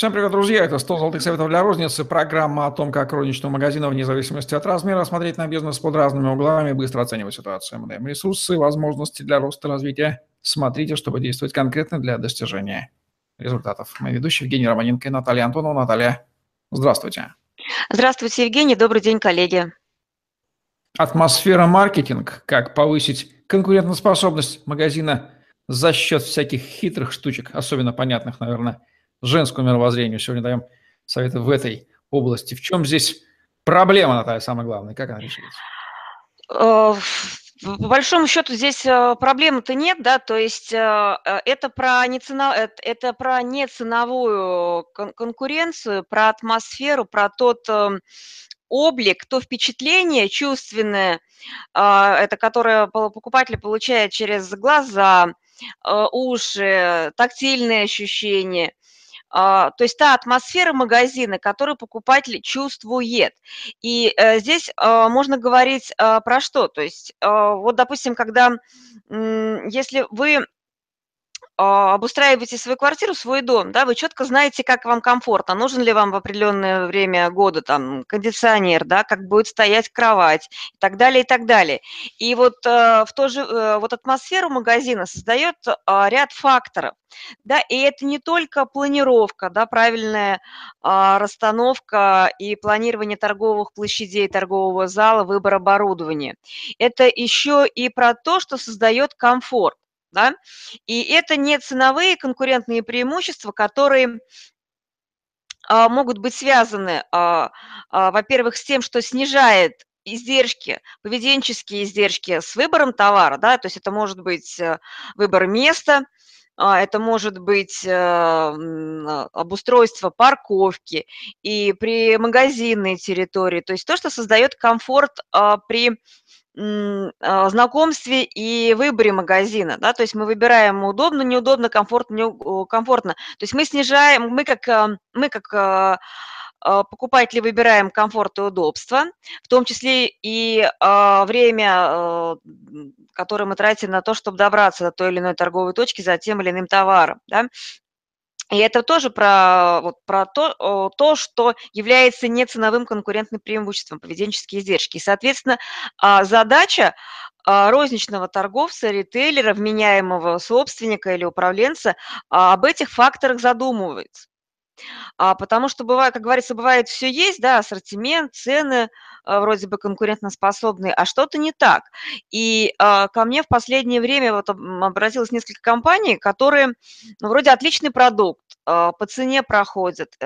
Всем привет, друзья! Это 100 золотых советов для розницы. Программа о том, как розничного магазина вне зависимости от размера смотреть на бизнес под разными углами быстро оценивать ситуацию. Мы даем ресурсы, возможности для роста и развития. Смотрите, чтобы действовать конкретно для достижения результатов. Мы ведущие Евгений Романенко и Наталья Антонова. Наталья, здравствуйте. Здравствуйте, Евгений. Добрый день, коллеги. Атмосфера маркетинг. Как повысить конкурентоспособность магазина за счет всяких хитрых штучек, особенно понятных, наверное, женскому мировоззрению. Сегодня даем советы в этой области. В чем здесь проблема, Наталья, самое главное? Как она решится? Э, по большому счету здесь э, проблемы-то нет, да, то есть э, это про, не это про не ценовую конкуренцию, про атмосферу, про тот облик, то впечатление чувственное, это которое покупатель получает через глаза, уши, тактильные ощущения, то есть та атмосфера магазина, которую покупатель чувствует. И э, здесь а, можно говорить а, про что? То есть вот, допустим, когда, если вы а, обустраиваете свою квартиру, свой дом, да, вы четко знаете, как вам комфортно, нужен ли вам в определенное время года там кондиционер, да, как будет стоять кровать и так далее, и так далее. И вот э, в то же, э, вот атмосферу магазина создает а, ряд факторов, да, и это не только планировка, да, правильная а, расстановка и планирование торговых площадей, торгового зала, выбор оборудования. Это еще и про то, что создает комфорт да, и это не ценовые конкурентные преимущества, которые а, могут быть связаны, а, а, во-первых, с тем, что снижает издержки, поведенческие издержки с выбором товара, да, то есть это может быть э, выбор места, это может быть э, обустройство парковки и при магазинной территории, то есть то, что создает комфорт при знакомстве и выборе магазина, да, то есть мы выбираем удобно, неудобно, комфортно, некомфортно. То есть мы снижаем, мы как, а, мы как а, покупатели выбираем комфорт и удобство, в том числе и время, которое мы тратим на то, чтобы добраться до той или иной торговой точки за тем или иным товаром. Да? И это тоже про, вот, про то, то, что является неценовым конкурентным преимуществом, поведенческие издержки. И, соответственно, а, задача а, розничного торговца, ритейлера, вменяемого собственника или управленца а, об этих факторах задумывается. А, потому что бывает, как говорится, бывает все есть, да, ассортимент, цены а, вроде бы конкурентоспособные, а что-то не так. И а, ко мне в последнее время вот обратилось несколько компаний, которые ну, вроде отличный продукт, а, по цене проходят.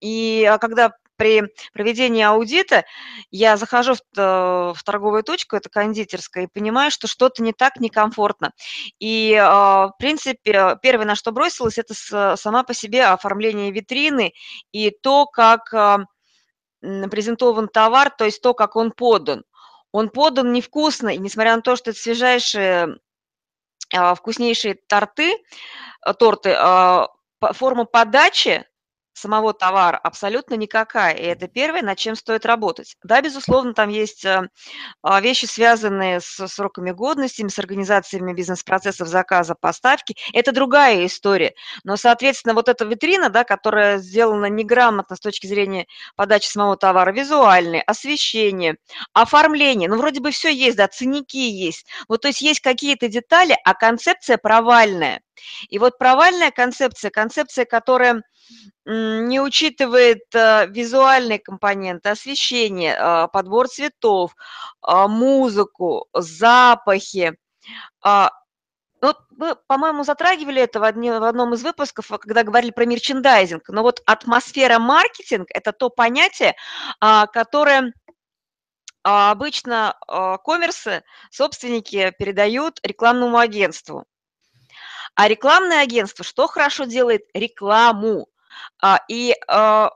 И когда при проведении аудита я захожу в, э, в торговую точку, это кондитерская, и понимаю, что что-то не так, некомфортно. И, а, в принципе, первое, на что бросилось, это сама по себе оформление витрины и то, как а, презентован товар, то есть то, как он подан. Он подан невкусно, и несмотря на то, что это свежайшие, а, вкуснейшие торты, э, торты, форма подачи самого товара абсолютно никакая. И это первое, над чем стоит работать. Да, безусловно, там есть э, а, вещи, связанные с сроками годности, с организациями бизнес-процессов заказа, поставки. Это другая история. Но, соответственно, вот эта витрина, да, которая сделана неграмотно с точки зрения подачи самого товара, визуальное, освещение, оформление, ну, вроде бы все есть, да, ценники есть. Вот, то есть есть какие-то детали, а концепция провальная. И вот провальная концепция, концепция, которая не учитывает э, визуальные компоненты, освещение, э, подбор цветов, э, музыку, запахи. А, вот вы, по-моему, затрагивали это в, одни, в одном из выпусков, когда говорили про мерчендайзинг. Но вот атмосфера маркетинг – это то понятие, а, которое а, обычно коммерсы, собственники передают рекламному агентству. А рекламное агентство что хорошо делает? Рекламу. А, и а,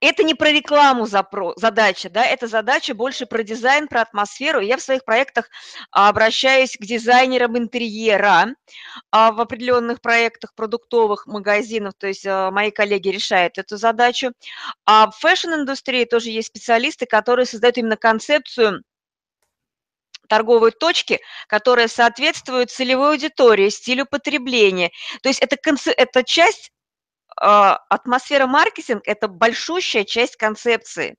это не про рекламу задача, да, это задача больше про дизайн, про атмосферу. Я в своих проектах обращаюсь к дизайнерам интерьера а, в определенных проектах продуктовых магазинов, то есть мои коллеги решают эту задачу. А в fashion-индустрии тоже есть специалисты, которые создают именно концепцию торговой точки, которая соответствует целевой аудитории, стилю потребления. То есть это, это часть атмосфера маркетинг – это большущая часть концепции.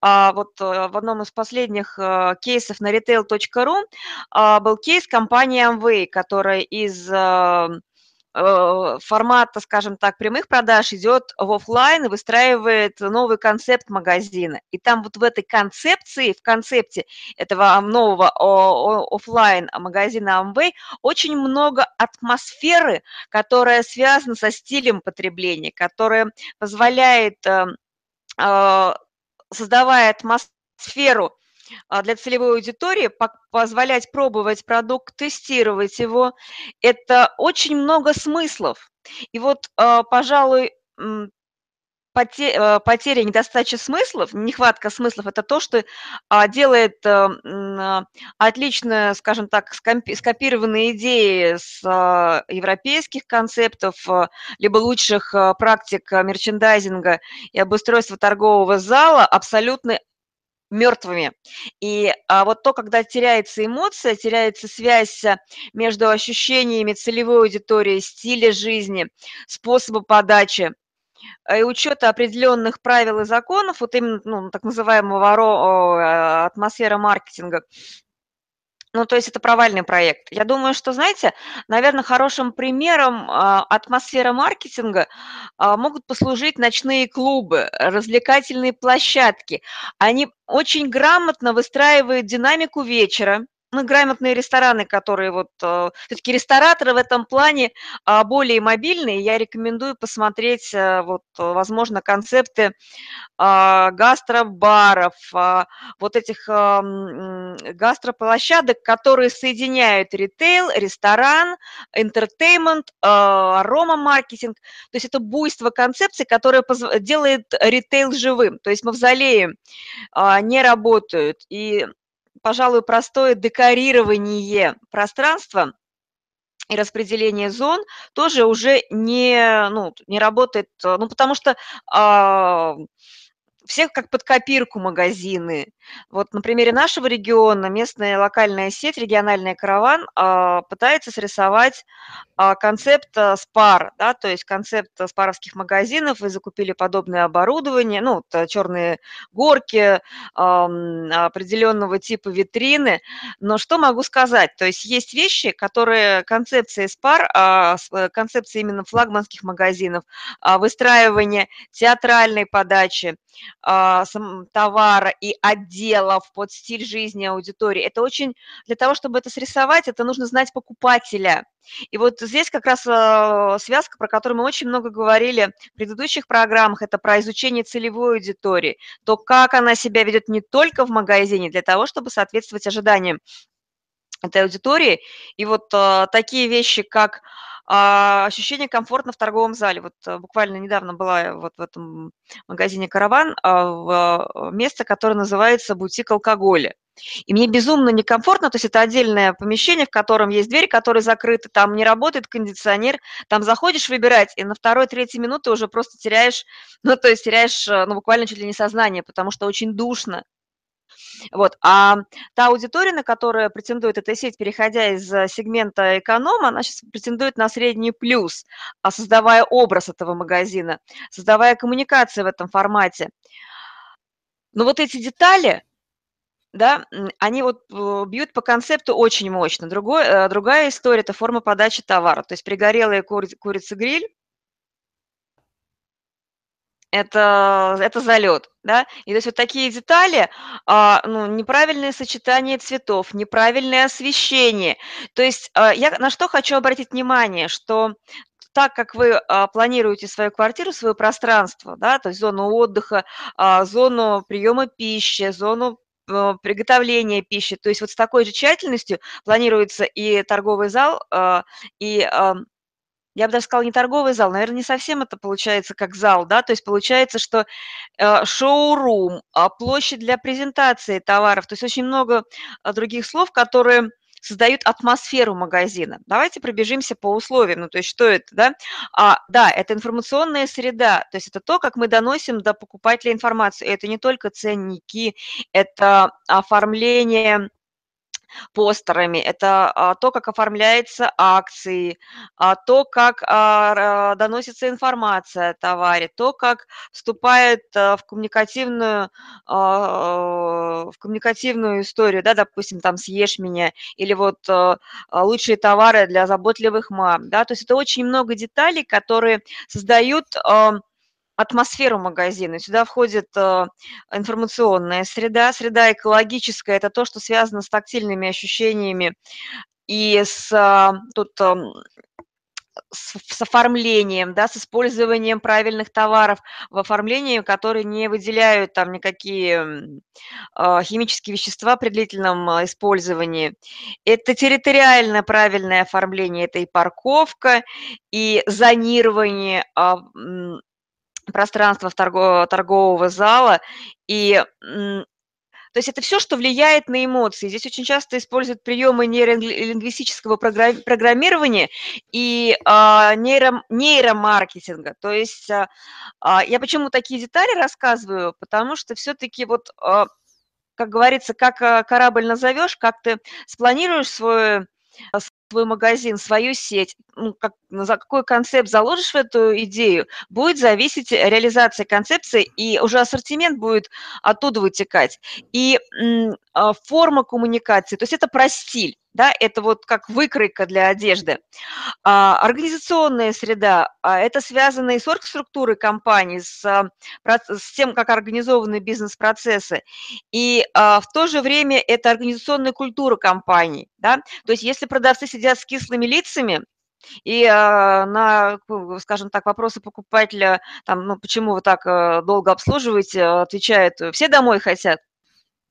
А, вот э, в одном из последних э, кейсов на retail.ru а, был кейс компании Amway, которая из э, формата, скажем так, прямых продаж идет в офлайн и выстраивает новый концепт магазина. И там вот в этой концепции, в концепте этого нового офлайн магазина Amway очень много атмосферы, которая связана со стилем потребления, которая позволяет создавая атмосферу для целевой аудитории, позволять пробовать продукт, тестировать его, это очень много смыслов. И вот, а, пожалуй, э, потеря, недостача смыслов, нехватка смыслов – это то, что а, делает отлично, скажем так, скопированные идеи с европейских концептов, либо лучших практик мерчендайзинга и обустройства торгового зала абсолютно мертвыми. И а, вот то, когда теряется эмоция, теряется связь э, между ощущениями целевой аудитории, стиля жизни, способа подачи э, и учета определенных правил и законов, вот именно ну, так называемого ро, атмосфера маркетинга, ну, то есть это провальный проект. Я думаю, что, знаете, наверное, хорошим примером а, атмосферы маркетинга а, могут послужить ночные клубы, развлекательные площадки. Они очень грамотно выстраивают динамику вечера, ну, грамотные рестораны, которые вот, э, все-таки рестораторы в этом плане а, более мобильные, я рекомендую посмотреть, э, вот, возможно, концепты а, гастробаров, а, вот этих гастроплощадок, которые соединяют ритейл, ресторан, entertainment, арома-маркетинг. То есть это буйство концепций, которое делает ритейл живым. То есть мавзолеи не работают, и пожалуй, простое декорирование пространства и распределение зон тоже уже не, ну, не работает, ну, потому что а, всех как под копирку магазины. Вот на примере нашего региона местная локальная сеть, региональный караван, а, пытается срисовать а, концепт а, спар, да, то есть концепт спаровских магазинов, вы закупили подобное оборудование, ну, вот, черные горки, определенного типа витрины, но что могу сказать, то есть есть вещи, которые концепции спар, э, концепции именно флагманских магазинов, выстраивание театральной подачи, товара и отделов под стиль жизни аудитории. Это очень, для того, чтобы это срисовать, это нужно знать покупателя. И вот здесь как раз э, связка, про которую мы очень много говорили в предыдущих программах, это про изучение целевой аудитории, то, как она себя ведет не только в магазине, для того, чтобы соответствовать ожиданиям этой аудитории. И вот э, такие вещи, как а, ощущение комфортно в торговом зале. Вот э, буквально недавно была вот в этом магазине «Караван» а, в место, которое называется «Бутик алкоголя». И мне безумно некомфортно, то есть это отдельное помещение, в котором есть дверь, которая закрыта, там не работает кондиционер, там заходишь выбирать, и на второй-третьей минуты уже просто теряешь, ну, то есть теряешь, э, ну, буквально чуть ли не сознание, потому что очень душно. Вот. А та аудитория, на которую претендует эта сеть, переходя из э, сегмента эконома, она сейчас претендует на средний плюс, а создавая образ этого магазина, создавая коммуникации в этом формате. Но вот эти детали, да, они вот э, бьют по концепту очень мощно. Другой, э, другая история – это форма подачи товара. То есть пригорелые кури, курица-гриль это, это залет, да, и то есть вот такие детали, а, ну, неправильное сочетание цветов, неправильное освещение, то есть а, я на что хочу обратить внимание, что так как вы а, планируете свою квартиру, свое пространство, да, то есть зону отдыха, а, зону приема пищи, зону а, приготовления пищи. То есть вот с такой же тщательностью планируется и торговый зал, а, и я бы даже сказала, не торговый зал, наверное, не совсем это получается как зал, да, то есть получается, что э, шоурум, а площадь для презентации товаров, то есть очень много а, других слов, которые создают атмосферу магазина. Давайте пробежимся по условиям. Ну, то есть что это, да? А, да, это информационная среда, то есть это то, как мы доносим до покупателя информацию. Это не только ценники, это оформление постерами, это а, то, как оформляются акции, а, то, как а, доносится информация о товаре, то, как вступает в коммуникативную, в коммуникативную историю, да, допустим, там «Съешь меня» или вот «Лучшие товары для заботливых мам», да, то есть это очень много деталей, которые создают атмосферу магазина. Сюда входит э, информационная среда, среда экологическая, это то, что связано с тактильными ощущениями и с, а, тут, эм, с, с оформлением, да, с использованием правильных товаров в оформлении, которые не выделяют там никакие э, химические вещества при длительном э, использовании. Это территориально правильное оформление, это и парковка, и зонирование, э, пространства в торго торгового зала. И, то есть это все, что влияет на эмоции. Здесь очень часто используют приемы нейролингвистического программирования и а, нейро, нейромаркетинга. То есть а, а, я почему такие детали рассказываю? Потому что все-таки вот, как говорится, как корабль назовешь, как ты спланируешь свой свой магазин, свою сеть, ну, как, за какой концепт заложишь в эту идею, будет зависеть реализация концепции, и уже ассортимент будет оттуда вытекать. И а, форма коммуникации, то есть это про стиль да, это вот как выкройка для одежды. А, организационная среда, а, это связано и с оргструктурой компании, с, а, с тем, как организованы бизнес-процессы, и а, в то же время это организационная культура компании, да, то есть если продавцы сидят с кислыми лицами, и а, на, скажем так, вопросы покупателя, там, ну, почему вы так а, долго обслуживаете, отвечают, все домой хотят.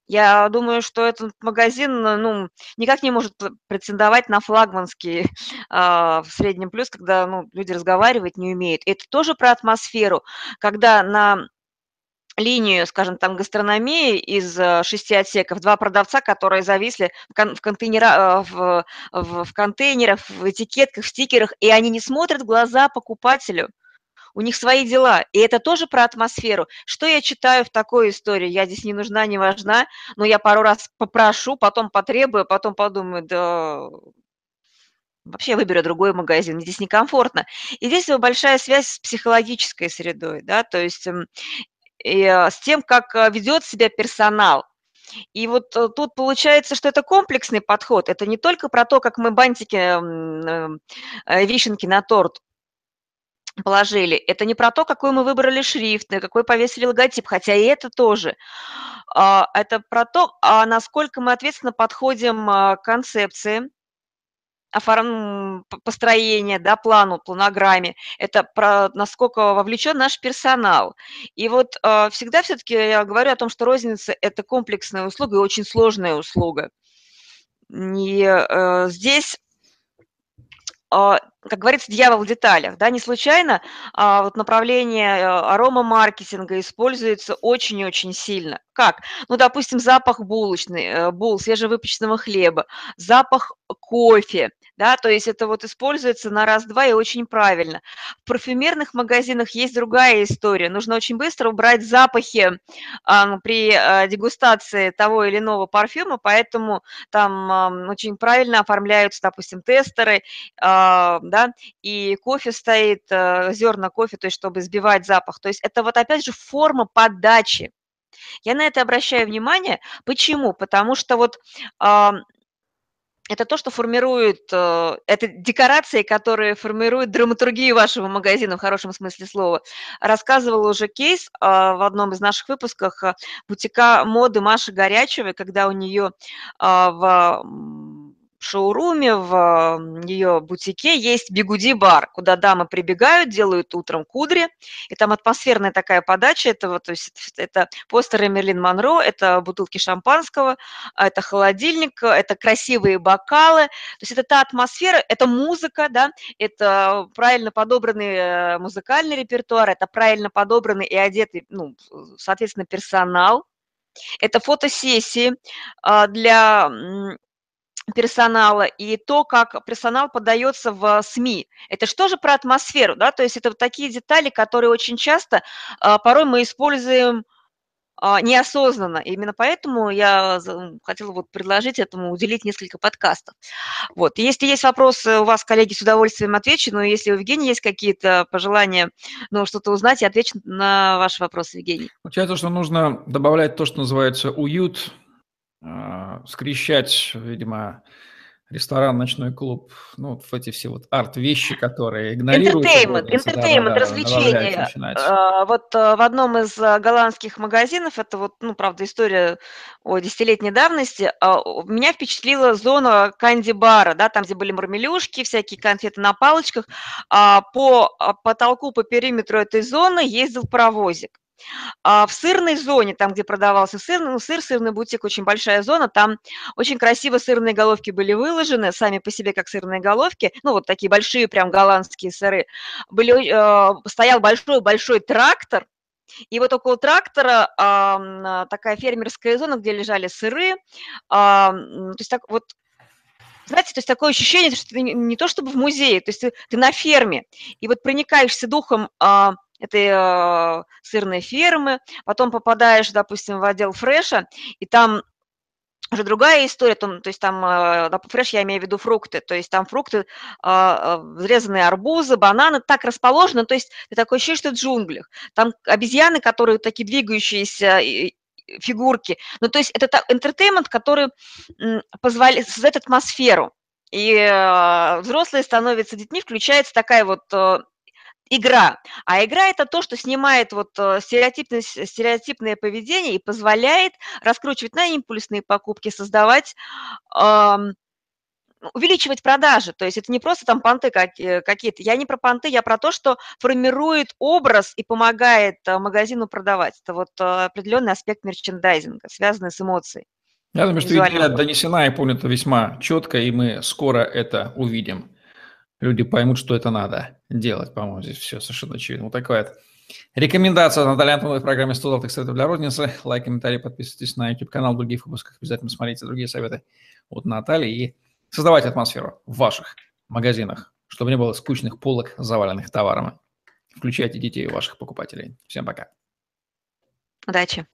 Я думаю, что этот магазин, э, ну, никак не может претендовать на флагманский а, в среднем плюс, когда, ну, люди разговаривать не умеют. Это тоже про атмосферу, когда на линию, скажем, там, гастрономии из э, шести отсеков, два продавца, которые зависли в, контейнера, э, в, в, в контейнерах, в этикетках, в стикерах, и они не смотрят в глаза покупателю у них свои дела. И это тоже про атмосферу. Что я читаю в такой истории? Я здесь не нужна, не важна, но я пару раз попрошу, потом потребую, потом подумаю, да вообще выберу другой магазин, здесь некомфортно. И здесь большая связь с психологической средой, да, то есть эм, э, с тем, как э, ведет себя персонал. И вот э, тут получается, что это комплексный подход. Это не только про то, как мы бантики, вишенки на торт положили. Это не про то, какой мы выбрали шрифт, какой повесили логотип, хотя и это тоже. А, это про то, а насколько мы ответственно подходим а, к концепции, оформ... построения, да, плану, планограмме. Это про насколько вовлечен наш персонал. И вот всегда все-таки я говорю о том, что розница – это комплексная услуга и очень сложная услуга. И э, здесь как говорится, дьявол в деталях. Да? Не случайно а, вот направление э, аромамаркетинга используется очень-очень сильно. Как? Ну, допустим, запах булочный, э, бул, свежевыпеченного хлеба, запах кофе, да, то есть это вот используется на раз-два и очень правильно. В парфюмерных магазинах есть другая история. Нужно очень быстро убрать запахи а, при а, дегустации того или иного парфюма, поэтому там а, очень правильно оформляются, допустим, тестеры, а, да, и кофе стоит, а, зерна кофе, то есть чтобы сбивать запах. То есть это вот опять же форма подачи. Я на это обращаю внимание. Почему? Потому что вот это то, что формирует, э, это декорации, которые формируют драматургию вашего магазина в хорошем смысле слова. Рассказывала уже кейс а, в одном из наших выпусков а, бутика моды Маши Горячевой, когда у нее а, в шоуруме, в ее бутике есть бигуди-бар, куда дамы прибегают, делают утром кудри, и там атмосферная такая подача, это, вот, то есть, это постеры Мерлин Монро, это бутылки шампанского, это холодильник, это красивые бокалы, то есть это та атмосфера, это музыка, да, это правильно подобранный э, музыкальный репертуар, это правильно подобранный и одетый, ну, соответственно, персонал, это фотосессии а, для персонала и то, как персонал подается в СМИ. Это что же про атмосферу, да, то есть это вот такие детали, которые очень часто, а, порой мы используем а, неосознанно. Именно поэтому я хотела вот предложить этому уделить несколько подкастов. Вот. Если есть вопросы у вас, коллеги, с удовольствием отвечу, но если у Евгения есть какие-то пожелания, ну, что-то узнать, я отвечу на ваши вопросы, Евгений. Получается, что нужно добавлять то, что называется уют, скрещать, видимо, ресторан, ночной клуб, ну, вот эти все вот арт-вещи, которые игнорируют. Да, да, развлечения. А, вот а, в одном из а, голландских магазинов, это вот, ну, правда, история о десятилетней давности, меня впечатлила зона канди-бара, да, там, где были мармелюшки, всякие конфеты на палочках. По потолку, по периметру этой зоны ездил паровозик. А в сырной зоне, там, где продавался сыр, ну, сыр, сырный бутик, очень большая зона, там очень красиво сырные головки были выложены, сами по себе как сырные головки, ну, вот такие большие прям голландские сыры. Были, э, стоял большой-большой трактор, и вот около трактора э, такая фермерская зона, где лежали сыры, э, то есть так вот знаете, то есть такое ощущение, что ты не, то чтобы в музее, то есть ты, ты на ферме, и вот проникаешься духом а, этой э, сырной фермы, потом попадаешь, допустим, в отдел фреша, и там уже другая история, то, то есть там э, фреш, я имею в виду фрукты, то есть там фрукты, э, взрезанные арбузы, бананы, так расположены, то есть ты такое ощущение, что в джунглях. Там обезьяны, которые такие двигающиеся фигурки. Ну, то есть это интертеймент, который позволяет создать атмосферу. И взрослые становятся детьми, включается такая вот игра. А игра – это то, что снимает вот э, стереотипное, стереотипное поведение и позволяет раскручивать на импульсные покупки, создавать эм, увеличивать продажи. То есть это не просто там понты э, какие-то. Я не про понты, я про то, что формирует образ и помогает э, магазину продавать. Это вот определенный аспект мерчендайзинга, связанный с эмоцией. Я думаю, что идея донесена и понята весьма четко, и мы скоро это увидим люди поймут, что это надо делать. По-моему, здесь все совершенно очевидно. Вот такая вот рекомендация Натальи Антоновой в программе 100 золотых советов для розницы. Лайк, комментарий, подписывайтесь на YouTube-канал. В других выпусках обязательно смотрите другие советы от Натальи и создавайте атмосферу в ваших магазинах, чтобы не было скучных полок, заваленных товарами. Включайте детей ваших покупателей. Всем пока. Удачи.